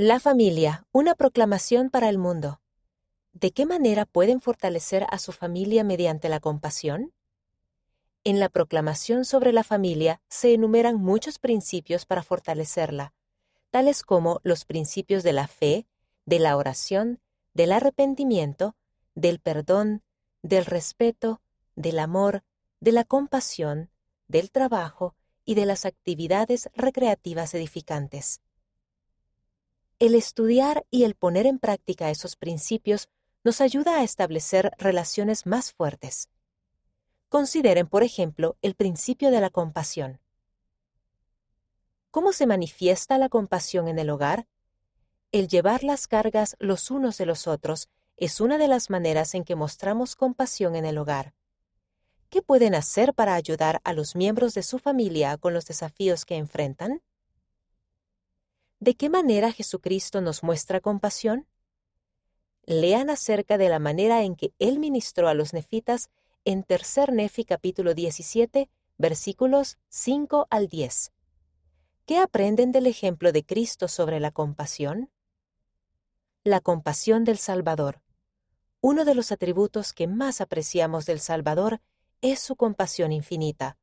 La familia, una proclamación para el mundo. ¿De qué manera pueden fortalecer a su familia mediante la compasión? En la proclamación sobre la familia se enumeran muchos principios para fortalecerla, tales como los principios de la fe, de la oración, del arrepentimiento, del perdón, del respeto, del amor, de la compasión, del trabajo y de las actividades recreativas edificantes. El estudiar y el poner en práctica esos principios nos ayuda a establecer relaciones más fuertes. Consideren, por ejemplo, el principio de la compasión. ¿Cómo se manifiesta la compasión en el hogar? El llevar las cargas los unos de los otros es una de las maneras en que mostramos compasión en el hogar. ¿Qué pueden hacer para ayudar a los miembros de su familia con los desafíos que enfrentan? ¿De qué manera Jesucristo nos muestra compasión? Lean acerca de la manera en que Él ministró a los nefitas en Tercer Nefi capítulo 17, versículos 5 al 10. ¿Qué aprenden del ejemplo de Cristo sobre la compasión? La compasión del Salvador. Uno de los atributos que más apreciamos del Salvador es su compasión infinita.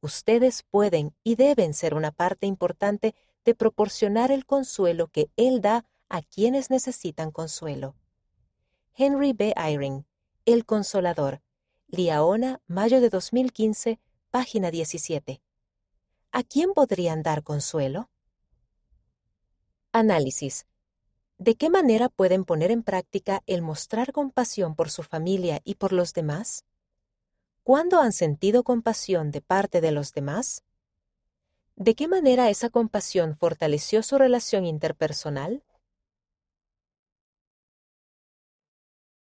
Ustedes pueden y deben ser una parte importante de proporcionar el consuelo que Él da a quienes necesitan consuelo. Henry B. Eyring, El Consolador, Liaona, mayo de 2015, página 17. ¿A quién podrían dar consuelo? Análisis. ¿De qué manera pueden poner en práctica el mostrar compasión por su familia y por los demás? ¿Cuándo han sentido compasión de parte de los demás? ¿De qué manera esa compasión fortaleció su relación interpersonal?